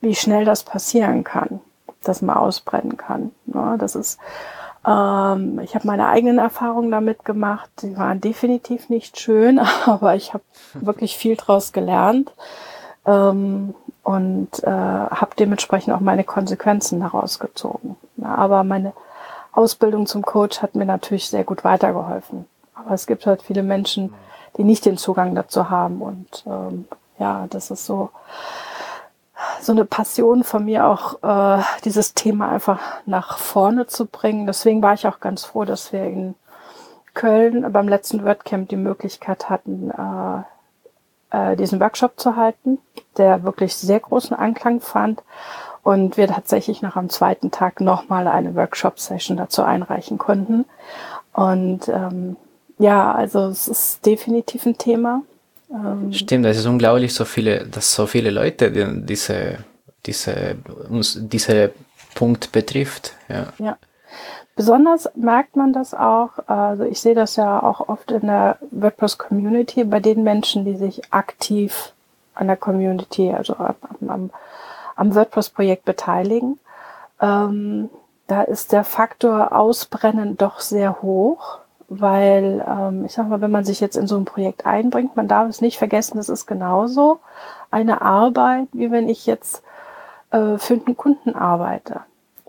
wie schnell das passieren kann, dass man ausbrennen kann. Ne? Das ist, ähm, ich habe meine eigenen Erfahrungen damit gemacht. Die waren definitiv nicht schön, [laughs] aber ich habe wirklich viel draus gelernt ähm, und äh, habe dementsprechend auch meine Konsequenzen daraus gezogen. Ja, aber meine Ausbildung zum Coach hat mir natürlich sehr gut weitergeholfen. Aber es gibt halt viele Menschen, die nicht den Zugang dazu haben. Und ähm, ja, das ist so, so eine Passion von mir auch, äh, dieses Thema einfach nach vorne zu bringen. Deswegen war ich auch ganz froh, dass wir in Köln beim letzten WordCamp die Möglichkeit hatten, äh, äh, diesen Workshop zu halten, der wirklich sehr großen Anklang fand und wir tatsächlich noch am zweiten Tag nochmal eine Workshop-Session dazu einreichen konnten. Und ähm, ja, also es ist definitiv ein Thema. Ähm, Stimmt, es ist unglaublich, so viele, dass so viele Leute diese, diese, uns diese Punkt betrifft. Ja. ja. Besonders merkt man das auch, also ich sehe das ja auch oft in der WordPress-Community bei den Menschen, die sich aktiv an der Community, also am, am am WordPress-Projekt beteiligen. Ähm, da ist der Faktor Ausbrennen doch sehr hoch, weil ähm, ich sag mal, wenn man sich jetzt in so ein Projekt einbringt, man darf es nicht vergessen, das ist genauso eine Arbeit, wie wenn ich jetzt äh, für einen Kunden arbeite.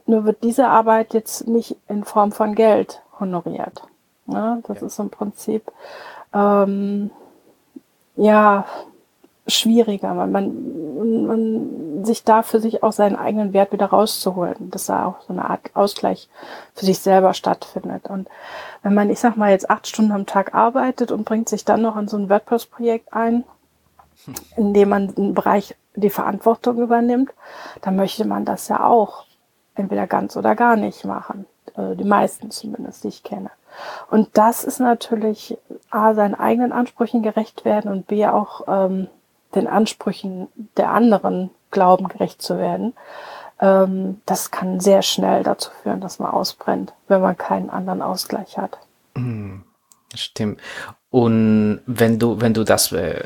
Nur wird diese Arbeit jetzt nicht in Form von Geld honoriert. Ja, das ja. ist im Prinzip ähm, ja schwieriger, weil man, man sich da für sich auch seinen eigenen Wert wieder rauszuholen, dass da auch so eine Art Ausgleich für sich selber stattfindet. Und wenn man, ich sag mal, jetzt acht Stunden am Tag arbeitet und bringt sich dann noch in so ein WordPress-Projekt ein, in dem man einen Bereich die Verantwortung übernimmt, dann möchte man das ja auch entweder ganz oder gar nicht machen. Äh, die meisten zumindest, die ich kenne. Und das ist natürlich A, seinen eigenen Ansprüchen gerecht werden und B, auch ähm, den Ansprüchen der anderen glauben, gerecht zu werden, ähm, das kann sehr schnell dazu führen, dass man ausbrennt, wenn man keinen anderen Ausgleich hat. Hm, stimmt. Und wenn du, wenn du das, äh,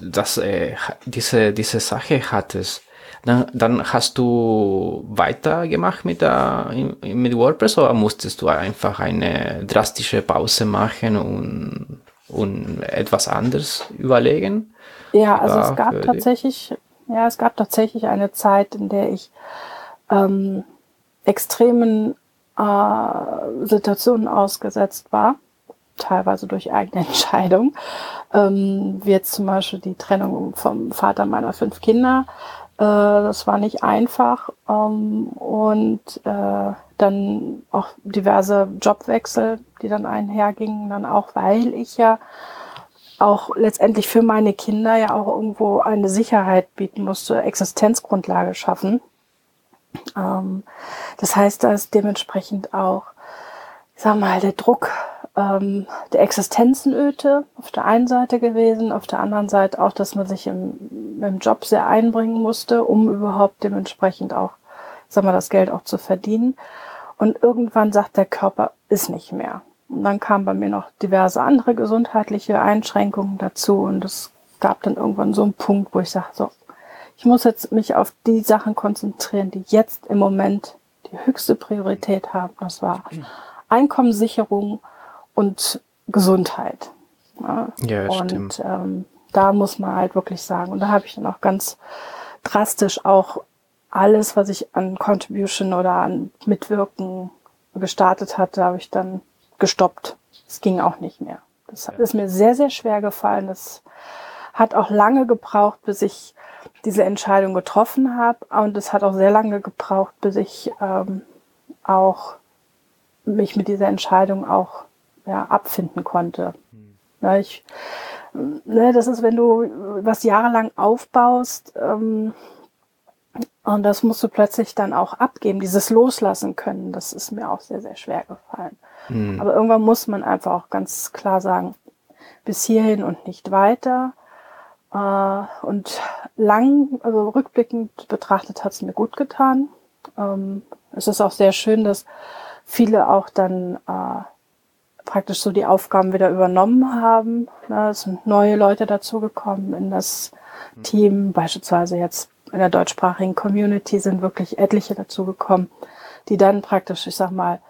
das, äh, diese, diese Sache hattest, dann, dann hast du weitergemacht mit, der, mit WordPress oder musstest du einfach eine drastische Pause machen und, und etwas anderes überlegen? Ja, also es gab tatsächlich, ja, es gab tatsächlich eine Zeit, in der ich ähm, extremen äh, Situationen ausgesetzt war, teilweise durch eigene [laughs] Entscheidung, ähm, wie jetzt zum Beispiel die Trennung vom Vater meiner fünf Kinder. Äh, das war nicht einfach ähm, und äh, dann auch diverse Jobwechsel, die dann einhergingen, dann auch, weil ich ja auch letztendlich für meine Kinder ja auch irgendwo eine Sicherheit bieten musste, Existenzgrundlage schaffen. Ähm, das heißt, da ist dementsprechend auch, ich sag mal, der Druck ähm, der Existenzenöte auf der einen Seite gewesen, auf der anderen Seite auch, dass man sich im, im Job sehr einbringen musste, um überhaupt dementsprechend auch, ich sag mal, das Geld auch zu verdienen. Und irgendwann sagt der Körper, ist nicht mehr. Und dann kamen bei mir noch diverse andere gesundheitliche Einschränkungen dazu und es gab dann irgendwann so einen Punkt, wo ich sage, so, ich muss jetzt mich auf die Sachen konzentrieren, die jetzt im Moment die höchste Priorität haben. Das war Einkommenssicherung und Gesundheit. Ja, ja und stimmt. Ähm, da muss man halt wirklich sagen, und da habe ich dann auch ganz drastisch auch alles, was ich an Contribution oder an Mitwirken gestartet hatte, habe ich dann gestoppt. Es ging auch nicht mehr. Das ist mir sehr, sehr schwer gefallen. Das hat auch lange gebraucht, bis ich diese Entscheidung getroffen habe. Und es hat auch sehr lange gebraucht, bis ich ähm, auch mich mit dieser Entscheidung auch ja, abfinden konnte. Hm. Ja, ich, ne, das ist, wenn du was jahrelang aufbaust, ähm, und das musst du plötzlich dann auch abgeben, dieses Loslassen können. Das ist mir auch sehr, sehr schwer gefallen. Mhm. Aber irgendwann muss man einfach auch ganz klar sagen, bis hierhin und nicht weiter. Äh, und lang, also rückblickend betrachtet, hat es mir gut getan. Ähm, es ist auch sehr schön, dass viele auch dann äh, praktisch so die Aufgaben wieder übernommen haben. Es sind neue Leute dazugekommen in das Team, beispielsweise jetzt in der deutschsprachigen Community sind wirklich etliche dazugekommen, die dann praktisch, ich sag mal,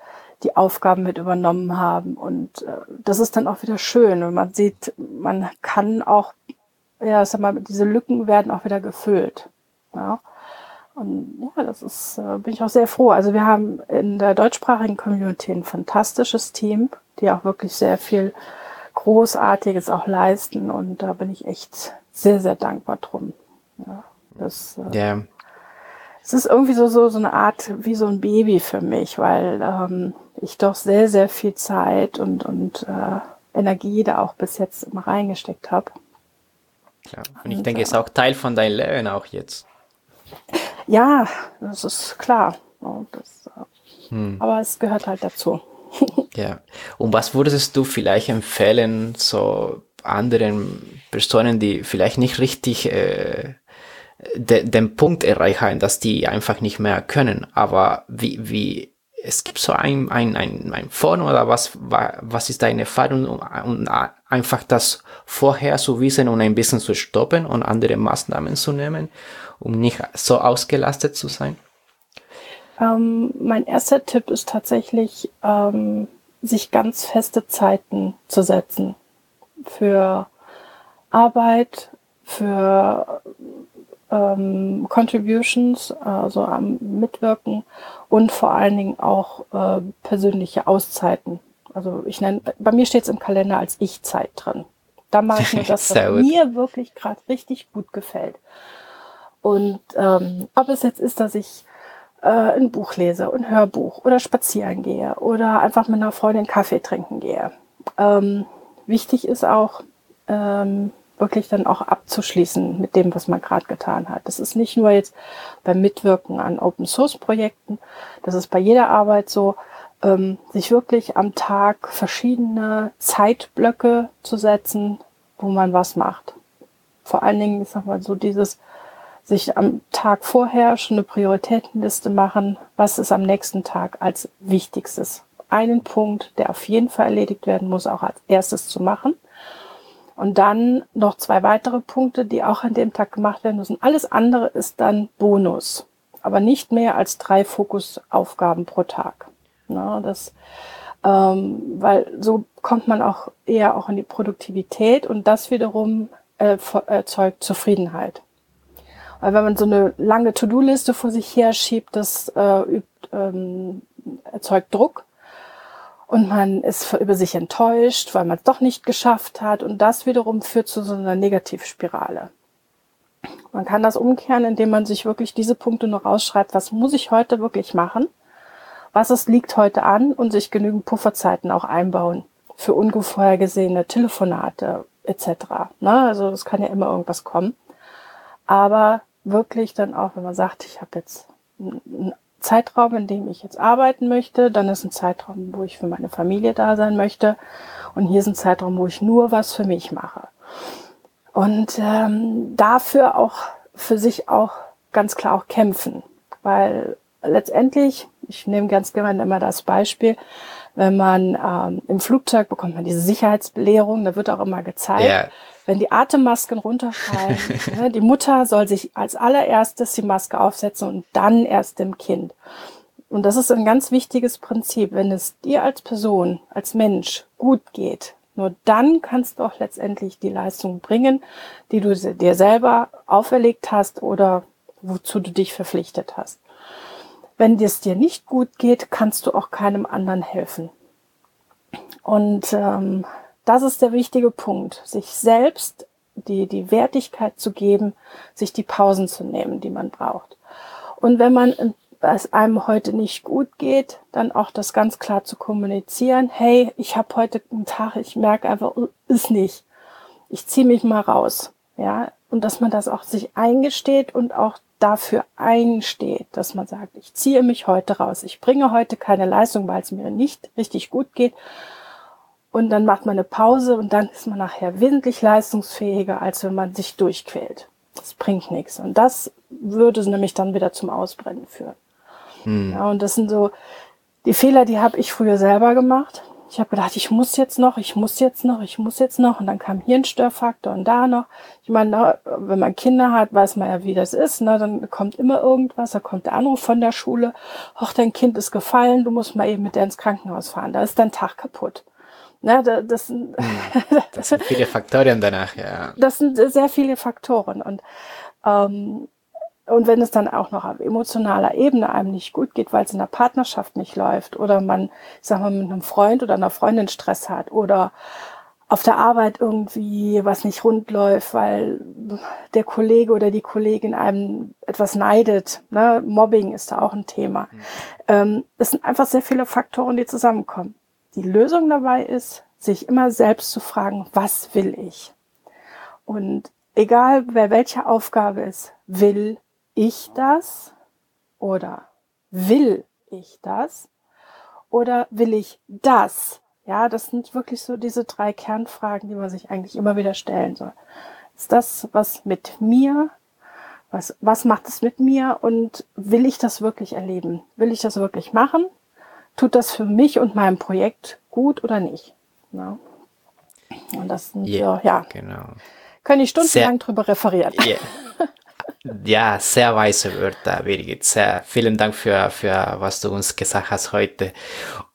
die Aufgaben mit übernommen haben. Und äh, das ist dann auch wieder schön. Und man sieht, man kann auch, ja, sag mal, diese Lücken werden auch wieder gefüllt. Ja. Und ja, das ist, äh, bin ich auch sehr froh. Also wir haben in der deutschsprachigen Community ein fantastisches Team, die auch wirklich sehr viel Großartiges auch leisten. Und da bin ich echt sehr, sehr dankbar drum. Ja, das, äh, yeah. Es ist irgendwie so, so, so eine Art wie so ein Baby für mich, weil ähm, ich doch sehr, sehr viel Zeit und, und äh, Energie da auch bis jetzt immer reingesteckt habe. Klar. Und ich und, denke, es ist auch Teil von deinem Leben auch jetzt. Ja, das ist klar. Das, äh, hm. Aber es gehört halt dazu. [laughs] ja. Und was würdest du vielleicht empfehlen, so anderen Personen, die vielleicht nicht richtig äh, de, den Punkt erreichen, dass die einfach nicht mehr können. Aber wie, wie, es gibt so ein, ein, ein, ein Form oder was, was ist deine Erfahrung, um einfach das vorher zu wissen und ein bisschen zu stoppen und andere Maßnahmen zu nehmen, um nicht so ausgelastet zu sein? Ähm, mein erster Tipp ist tatsächlich, ähm, sich ganz feste Zeiten zu setzen für Arbeit, für ähm, Contributions, also am Mitwirken und vor allen Dingen auch äh, persönliche Auszeiten. Also ich nenne, bei mir steht es im Kalender als Ich-Zeit drin. Da mache ich mir [laughs] das, was mir wirklich gerade richtig gut gefällt. Und ähm, ob es jetzt ist, dass ich äh, ein Buch lese, ein Hörbuch oder spazieren gehe oder einfach mit einer Freundin Kaffee trinken gehe. Ähm, wichtig ist auch, ähm, wirklich dann auch abzuschließen mit dem, was man gerade getan hat. Das ist nicht nur jetzt beim Mitwirken an Open Source Projekten, das ist bei jeder Arbeit so, ähm, sich wirklich am Tag verschiedene Zeitblöcke zu setzen, wo man was macht. Vor allen Dingen, ich sag mal, so dieses, sich am Tag vorher schon eine Prioritätenliste machen, was ist am nächsten Tag als wichtigstes. Einen Punkt, der auf jeden Fall erledigt werden muss, auch als erstes zu machen und dann noch zwei weitere Punkte, die auch an dem Tag gemacht werden müssen. Alles andere ist dann Bonus, aber nicht mehr als drei Fokusaufgaben pro Tag. Na, das, ähm, weil so kommt man auch eher auch in die Produktivität und das wiederum äh, erzeugt Zufriedenheit. Weil wenn man so eine lange To-Do-Liste vor sich her schiebt, das äh, übt, ähm, erzeugt Druck und man ist über sich enttäuscht, weil man es doch nicht geschafft hat und das wiederum führt zu so einer Negativspirale. Man kann das umkehren, indem man sich wirklich diese Punkte noch rausschreibt, was muss ich heute wirklich machen, was es liegt heute an und sich genügend Pufferzeiten auch einbauen für unvorhergesehene Telefonate etc. Na, also es kann ja immer irgendwas kommen. Aber wirklich dann auch, wenn man sagt, ich habe jetzt einen Zeitraum, in dem ich jetzt arbeiten möchte. Dann ist ein Zeitraum, wo ich für meine Familie da sein möchte. Und hier ist ein Zeitraum, wo ich nur was für mich mache. Und ähm, dafür auch für sich auch ganz klar auch kämpfen. Weil letztendlich, ich nehme ganz gerne immer das Beispiel, wenn man ähm, im Flugzeug bekommt man diese Sicherheitsbelehrung, da wird auch immer gezeigt, yeah wenn die Atemmasken runterfallen, [laughs] ne, die Mutter soll sich als allererstes die Maske aufsetzen und dann erst dem Kind. Und das ist ein ganz wichtiges Prinzip. Wenn es dir als Person, als Mensch gut geht, nur dann kannst du auch letztendlich die Leistung bringen, die du dir selber auferlegt hast oder wozu du dich verpflichtet hast. Wenn es dir nicht gut geht, kannst du auch keinem anderen helfen. Und ähm, das ist der wichtige Punkt, sich selbst die, die Wertigkeit zu geben, sich die Pausen zu nehmen, die man braucht. Und wenn man es einem heute nicht gut geht, dann auch das ganz klar zu kommunizieren. Hey, ich habe heute einen Tag, ich merke einfach, ist nicht. Ich ziehe mich mal raus. Ja, und dass man das auch sich eingesteht und auch dafür einsteht, dass man sagt, ich ziehe mich heute raus. Ich bringe heute keine Leistung, weil es mir nicht richtig gut geht. Und dann macht man eine Pause und dann ist man nachher wesentlich leistungsfähiger, als wenn man sich durchquält. Das bringt nichts. Und das würde nämlich dann wieder zum Ausbrennen führen. Hm. Ja, und das sind so die Fehler, die habe ich früher selber gemacht. Ich habe gedacht, ich muss jetzt noch, ich muss jetzt noch, ich muss jetzt noch. Und dann kam hier ein Störfaktor und da noch. Ich meine, wenn man Kinder hat, weiß man ja, wie das ist. Ne? Dann kommt immer irgendwas, da kommt der Anruf von der Schule. Ach, dein Kind ist gefallen, du musst mal eben mit der ins Krankenhaus fahren. Da ist dein Tag kaputt. Ne, das, sind, hm. [laughs] das sind viele Faktoren danach, ja. Das sind sehr viele Faktoren. Und, ähm, und wenn es dann auch noch auf emotionaler Ebene einem nicht gut geht, weil es in der Partnerschaft nicht läuft oder man, ich sag mal, mit einem Freund oder einer Freundin Stress hat oder auf der Arbeit irgendwie was nicht rund läuft, weil der Kollege oder die Kollegin einem etwas neidet. Ne? Mobbing ist da auch ein Thema. Mhm. Ähm, es sind einfach sehr viele Faktoren, die zusammenkommen. Die Lösung dabei ist, sich immer selbst zu fragen, was will ich? Und egal wer welche Aufgabe ist, will ich das oder will ich das oder will ich das? Ja, das sind wirklich so diese drei Kernfragen, die man sich eigentlich immer wieder stellen soll. Ist das was mit mir? Was, was macht es mit mir? Und will ich das wirklich erleben? Will ich das wirklich machen? tut das für mich und mein Projekt gut oder nicht. Ja. Und das sind yeah, so, ja. Genau. Kann ich stundenlang drüber referieren. Yeah. [laughs] Ja, sehr weise Wörter, Birgit. Sehr, vielen Dank für, für was du uns gesagt hast heute.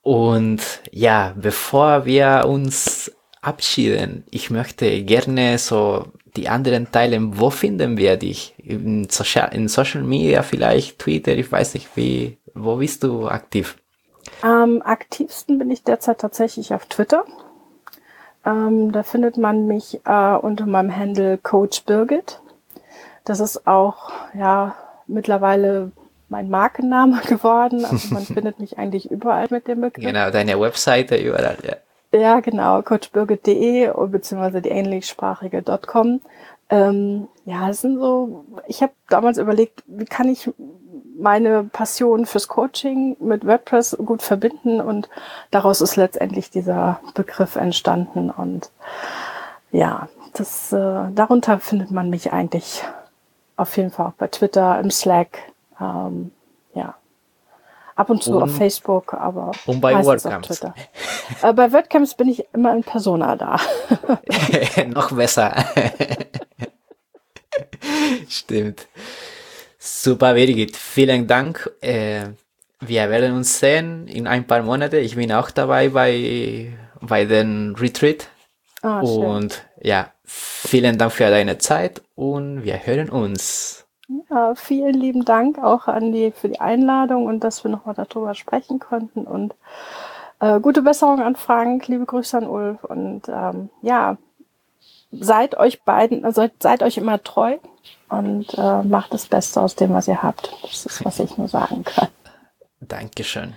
Und ja, bevor wir uns abschieden, ich möchte gerne so die anderen teilen. Wo finden wir dich? In Social, in Social Media vielleicht, Twitter, ich weiß nicht, wie, wo bist du aktiv? Am aktivsten bin ich derzeit tatsächlich auf Twitter. Ähm, da findet man mich äh, unter meinem Handle Coach Birgit. Das ist auch ja mittlerweile mein Markenname [laughs] geworden. Also man [laughs] findet mich eigentlich überall mit dem Begriff. Genau, deine Webseite überall, ja. Ja, genau, coachbirgit.de beziehungsweise die englischsprachige.com. Ähm, ja, es sind so, ich habe damals überlegt, wie kann ich meine Passion fürs Coaching mit WordPress gut verbinden und daraus ist letztendlich dieser Begriff entstanden und ja, das äh, darunter findet man mich eigentlich auf jeden Fall auch bei Twitter, im Slack, ähm, ja. Ab und zu und, auf Facebook, aber und bei WordCamps. äh, bei WordCamps bin ich immer in Persona da. [laughs] Noch besser. Stimmt. Super, Birgit. Vielen Dank. Äh, wir werden uns sehen in ein paar Monaten. Ich bin auch dabei bei, bei den Retreat. Ah, und ja, vielen Dank für deine Zeit und wir hören uns. Ja, vielen lieben Dank auch an die für die Einladung und dass wir nochmal darüber sprechen konnten und äh, gute Besserung an Frank, liebe Grüße an Ulf und ähm, ja, seid euch beiden, also seid euch immer treu und äh, macht das Beste aus dem, was ihr habt. Das ist, was ich nur sagen kann. Dankeschön.